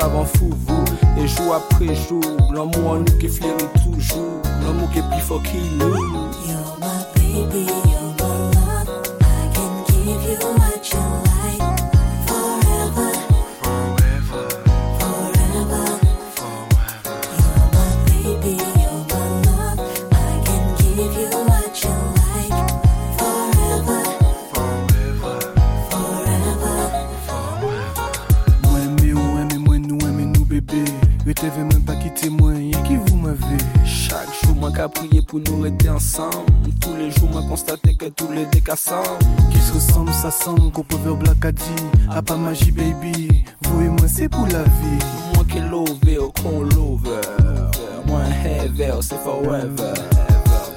savant fou vous. Et jour après jour, l'amour en nous qui fleurit toujours. L'amour qui est plus fort qu'il nous a prié pour nous rester ensemble. Tous les jours, m'a constaté que tous les décassants qui se ressemblent, ça semble qu'on peut voir Black a dit. A pas magie, baby. Vous et moi, c'est pour la vie. Moi qui love, au con lover. Moi, heavy, c'est forever.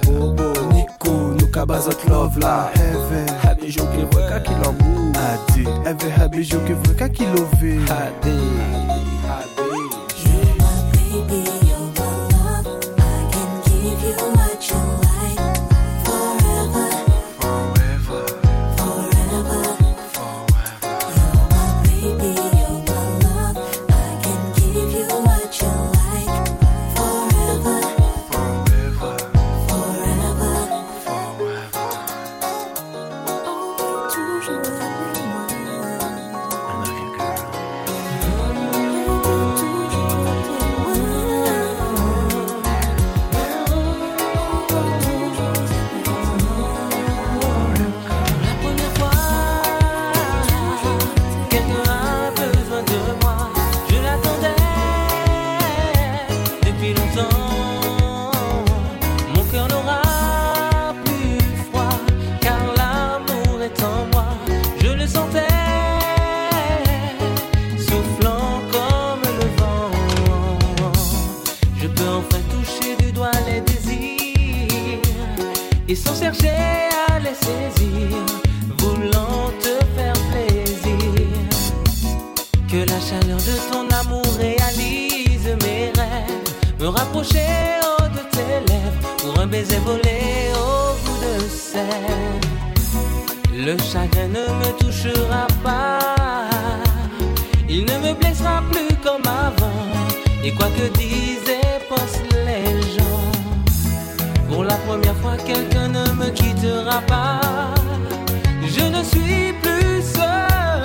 Bobo, Nico, nous cabazot love là. Heavy. Habi, j'oublie, vois qu'à qui l'embou. Adi, heavy, habi, j'oublie, vois qu'à qui love. Adi. Et quoi que disaient, pensent les gens, pour la première fois quelqu'un ne me quittera pas. Je ne suis plus seul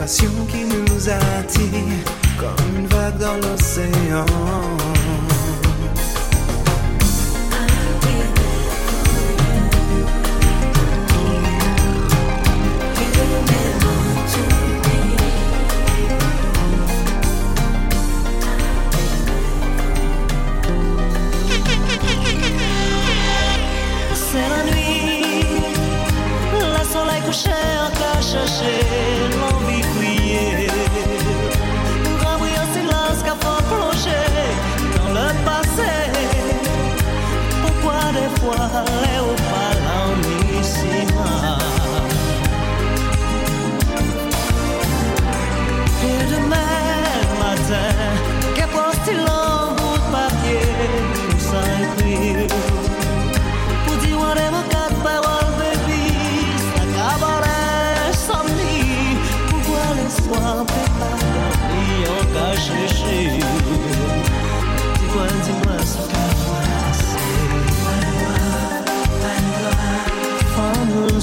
passion qui nous attire comme une vague dans l'océan. Cette nuit, le soleil couché a caché. qual é o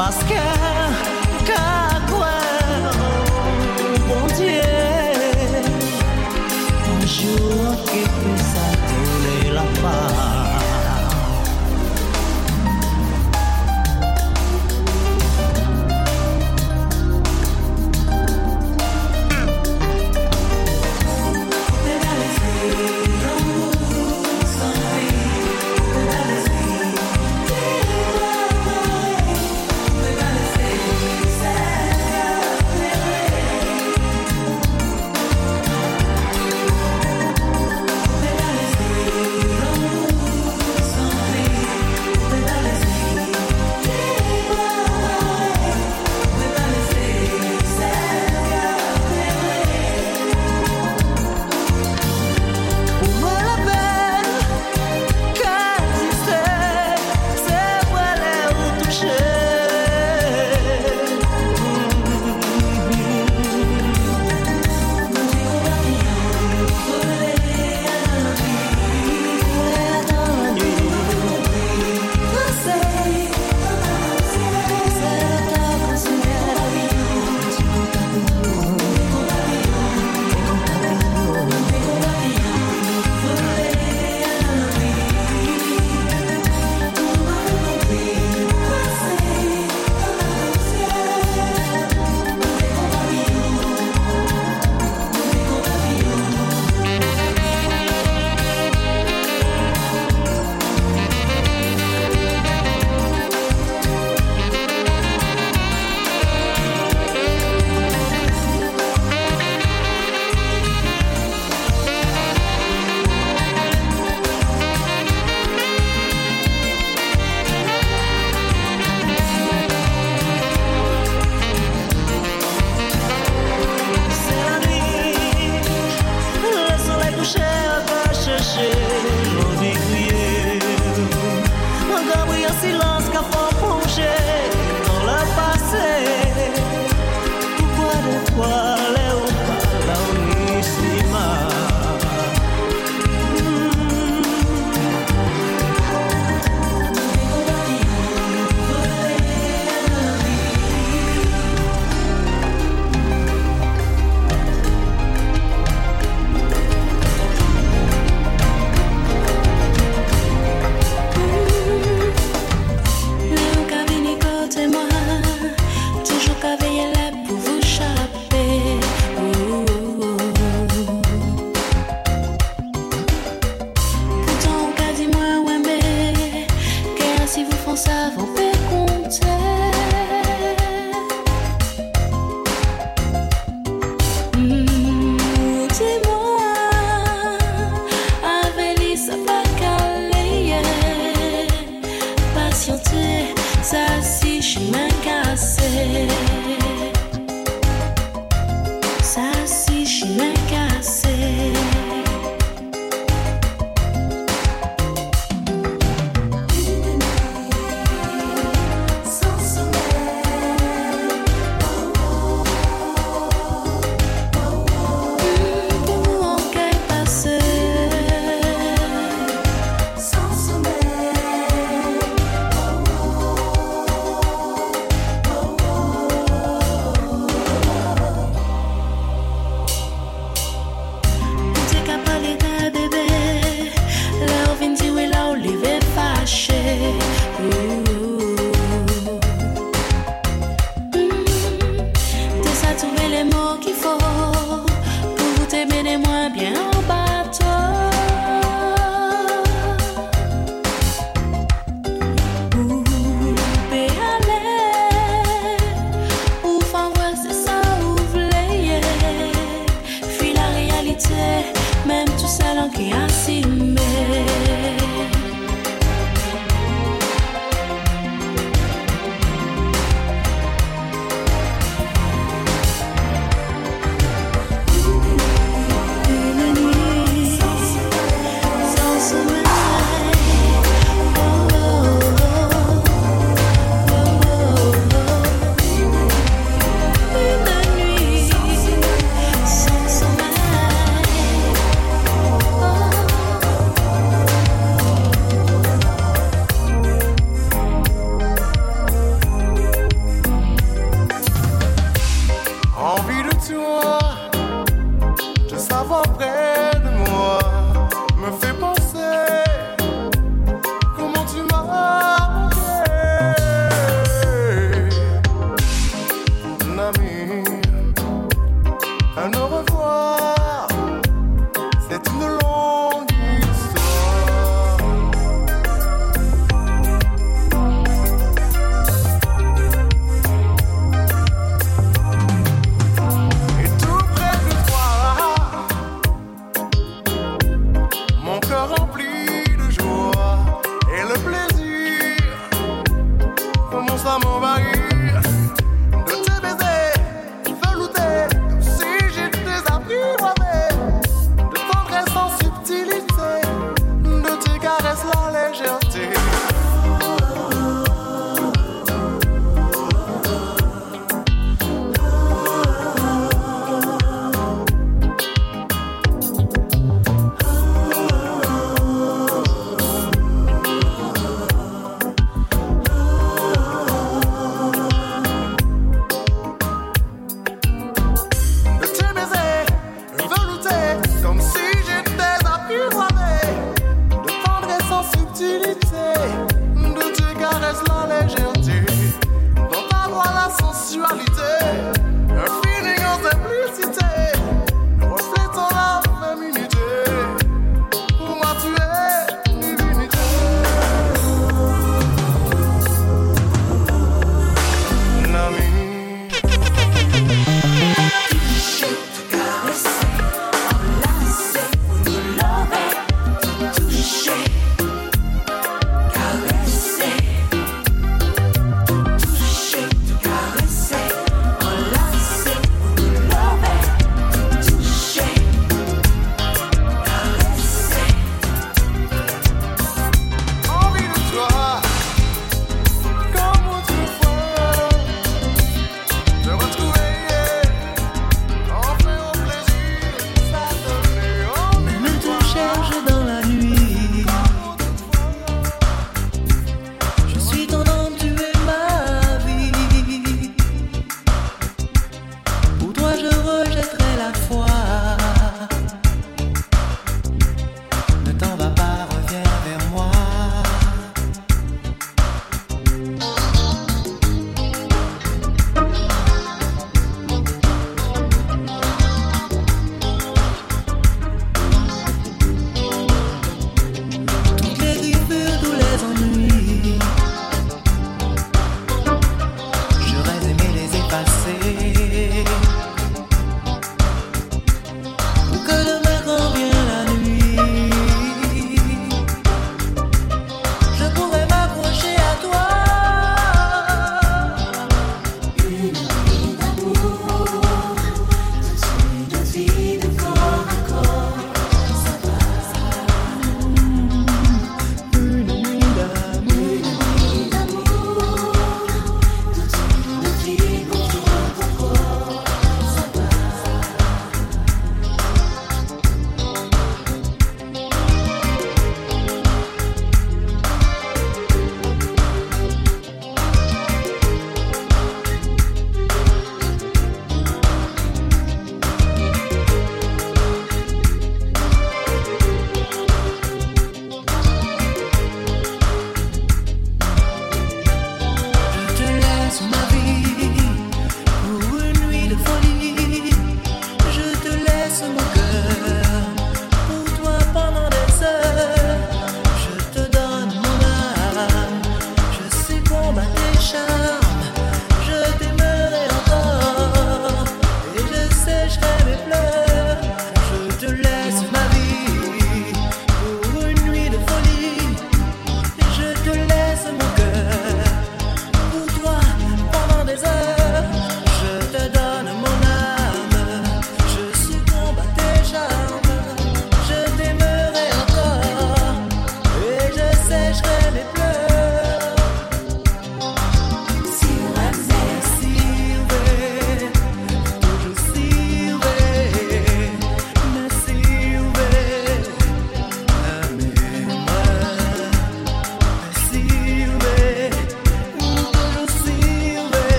basquete.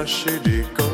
lâcher des corps.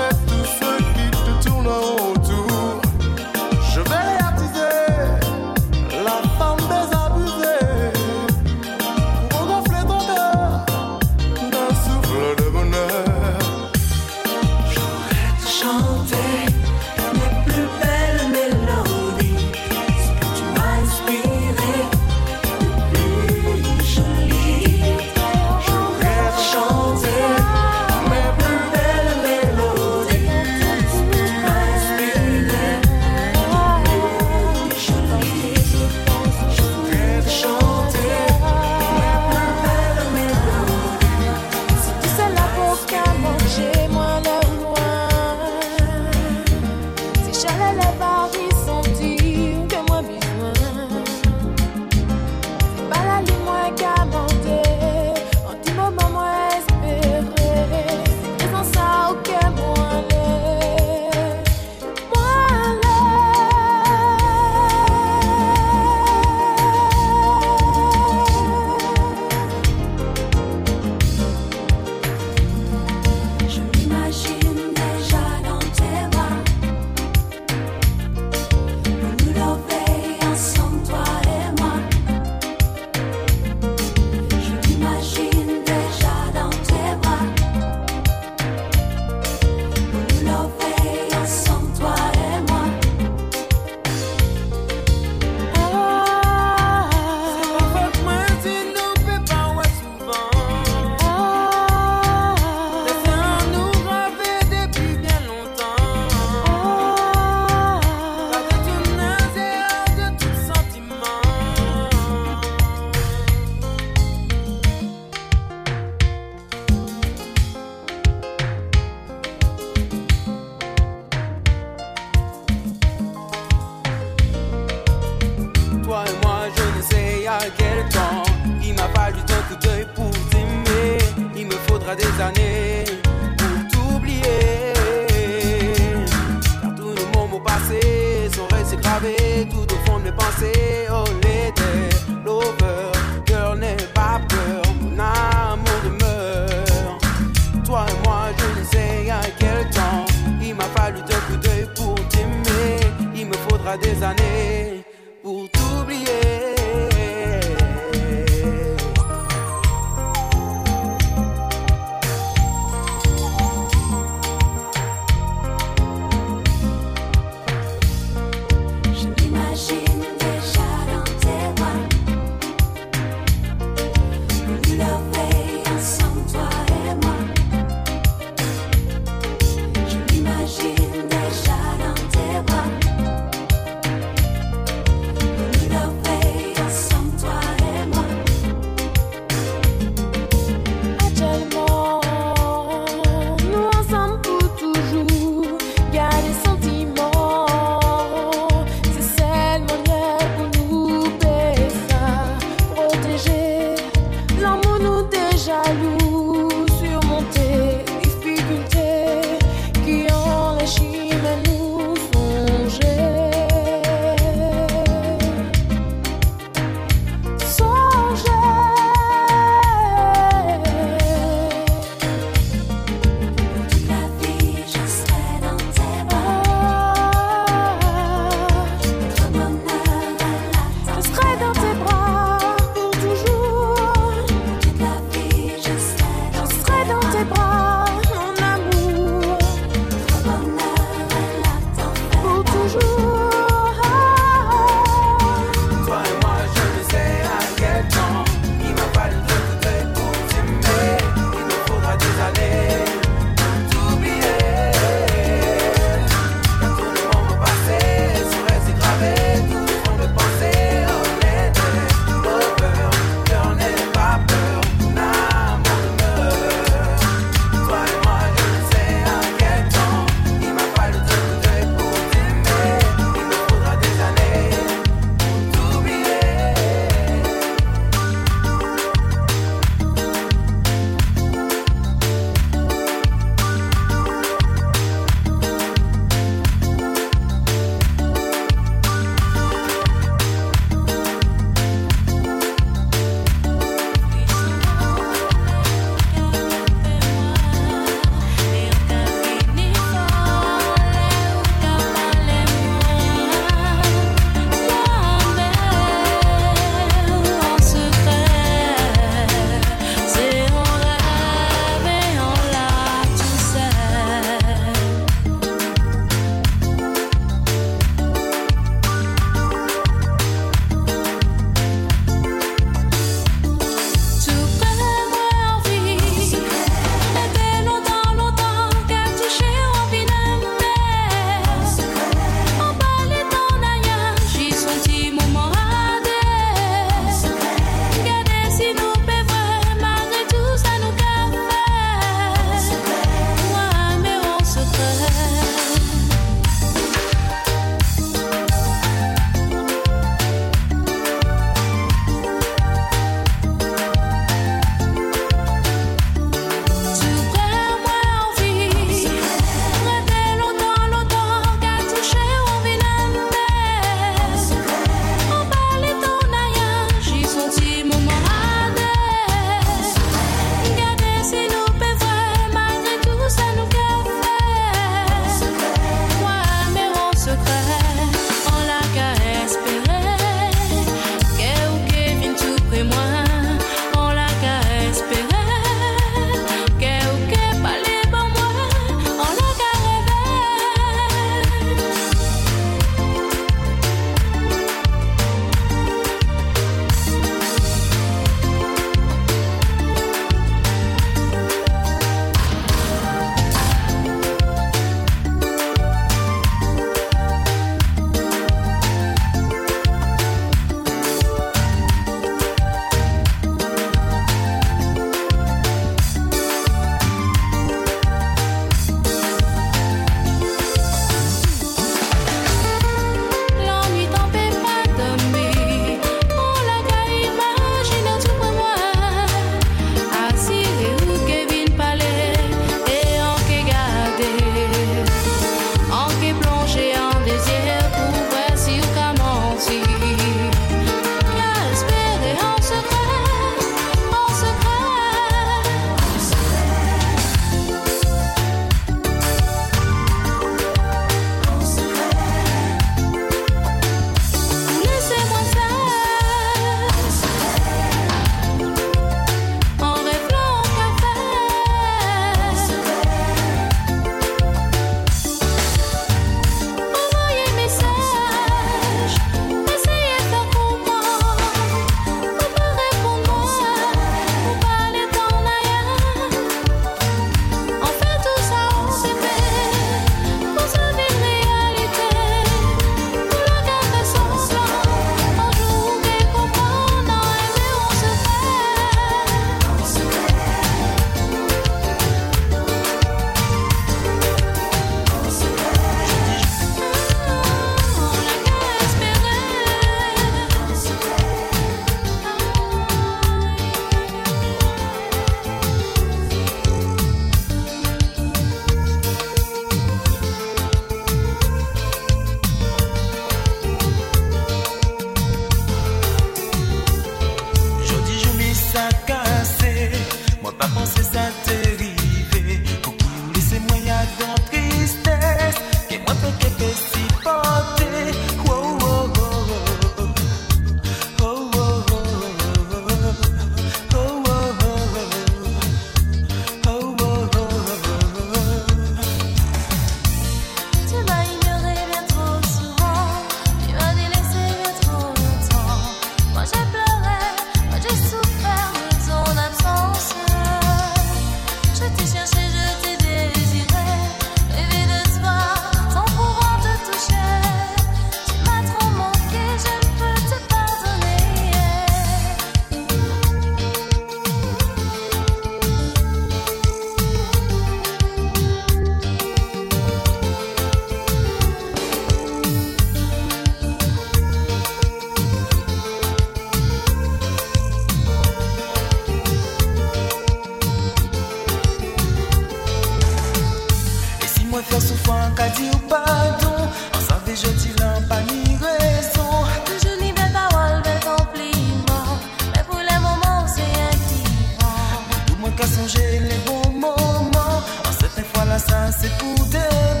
Ça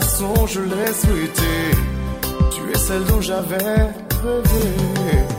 façon je l'ai souhaité. Tu es celle dont j'avais rêvé.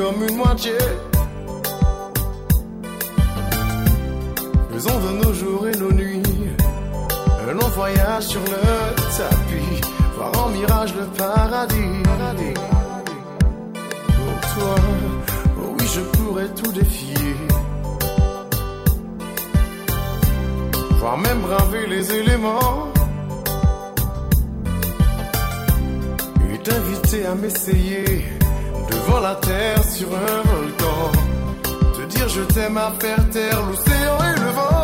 comme une moitié. Faisons de nos jours et nos nuits un long voyage sur le tapis, voir en mirage le paradis. Pour toi, oh oui, je pourrais tout défier. Voire même braver les éléments. Et t'inviter à m'essayer la terre, sur un volcan. Te dire je t'aime à faire taire l'océan et le vent.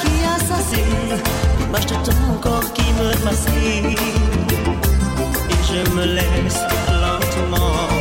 qui assassine, m'achète ton corps qui me fascine. Et je me laisse lentement.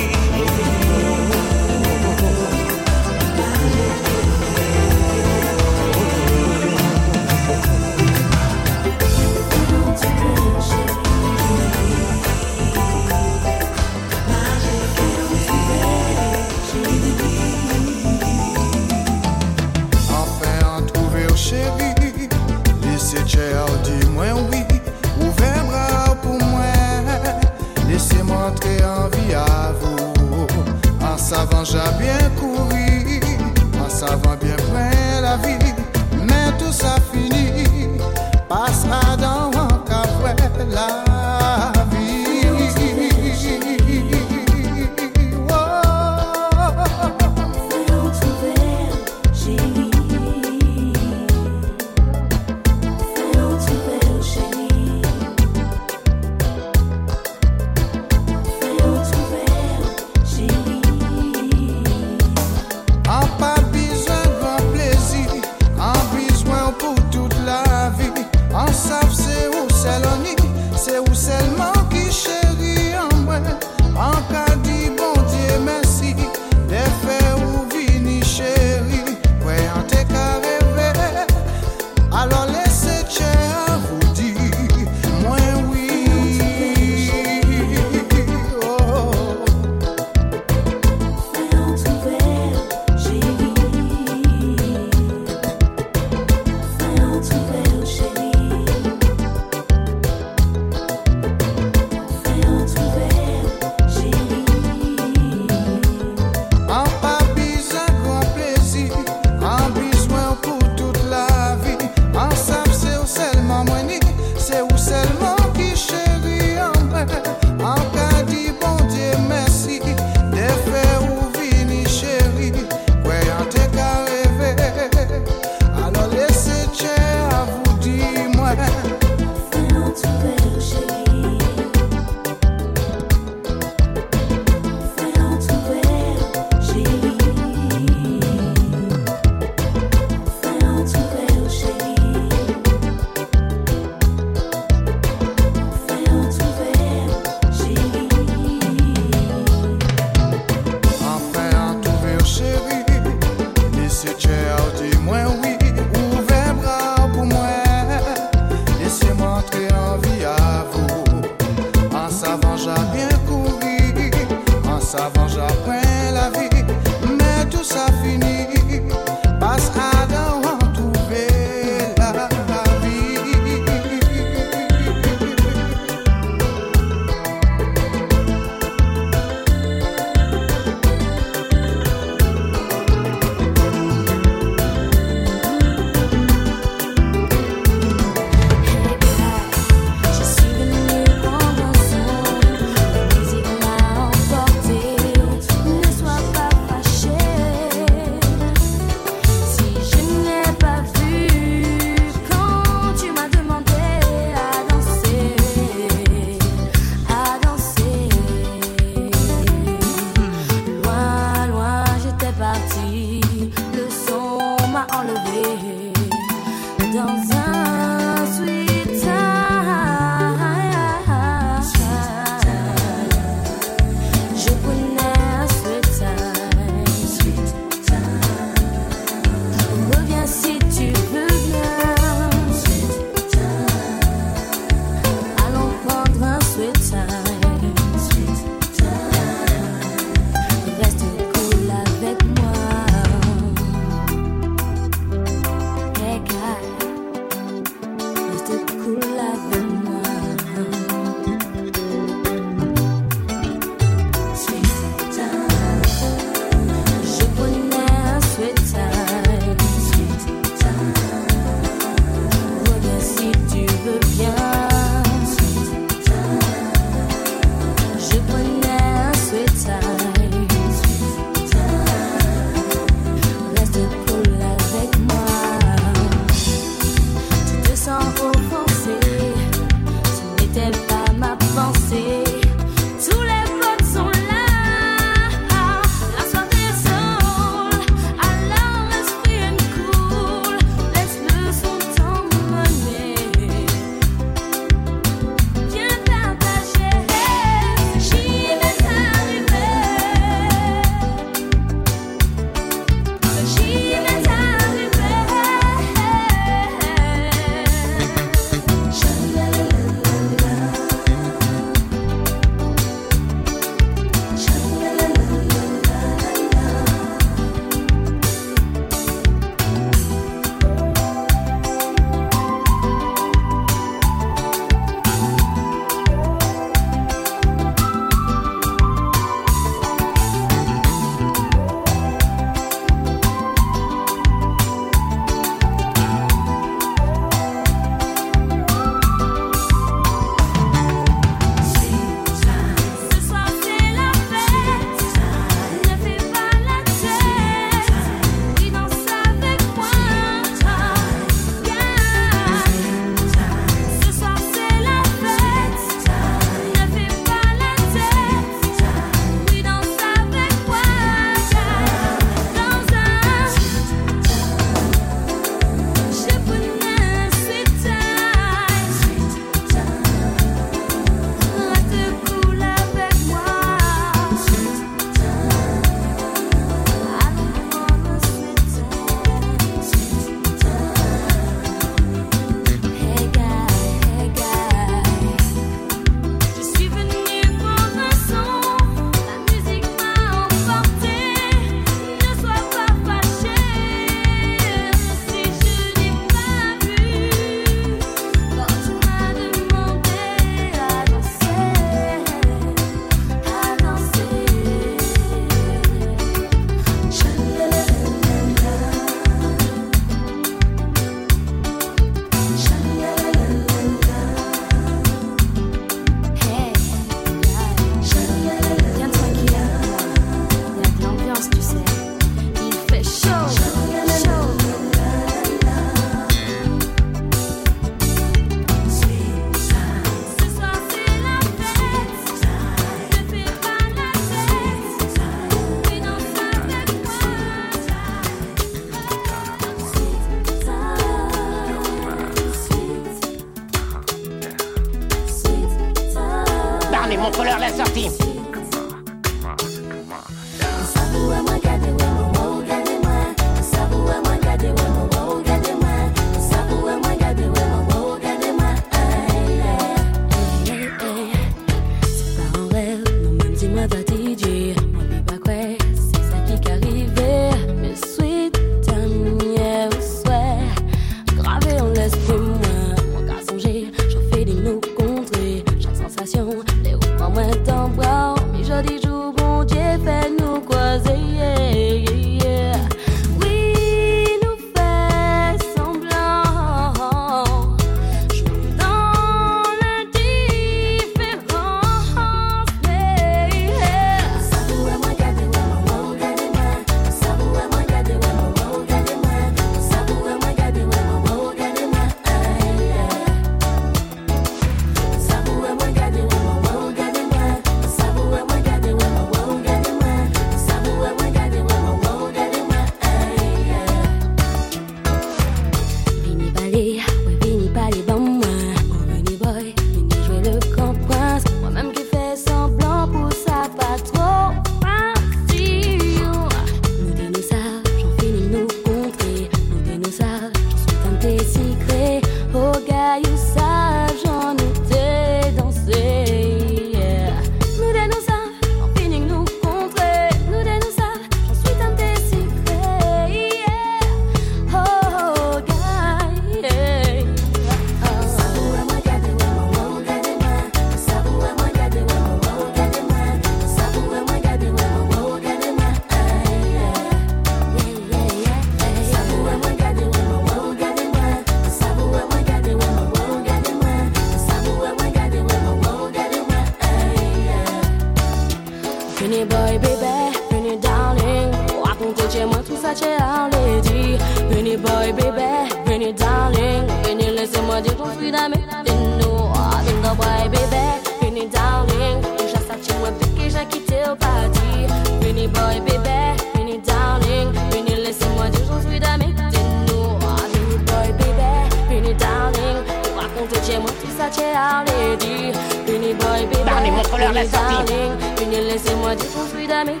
mes darlings. Venez, laissez-moi du confus d'amis.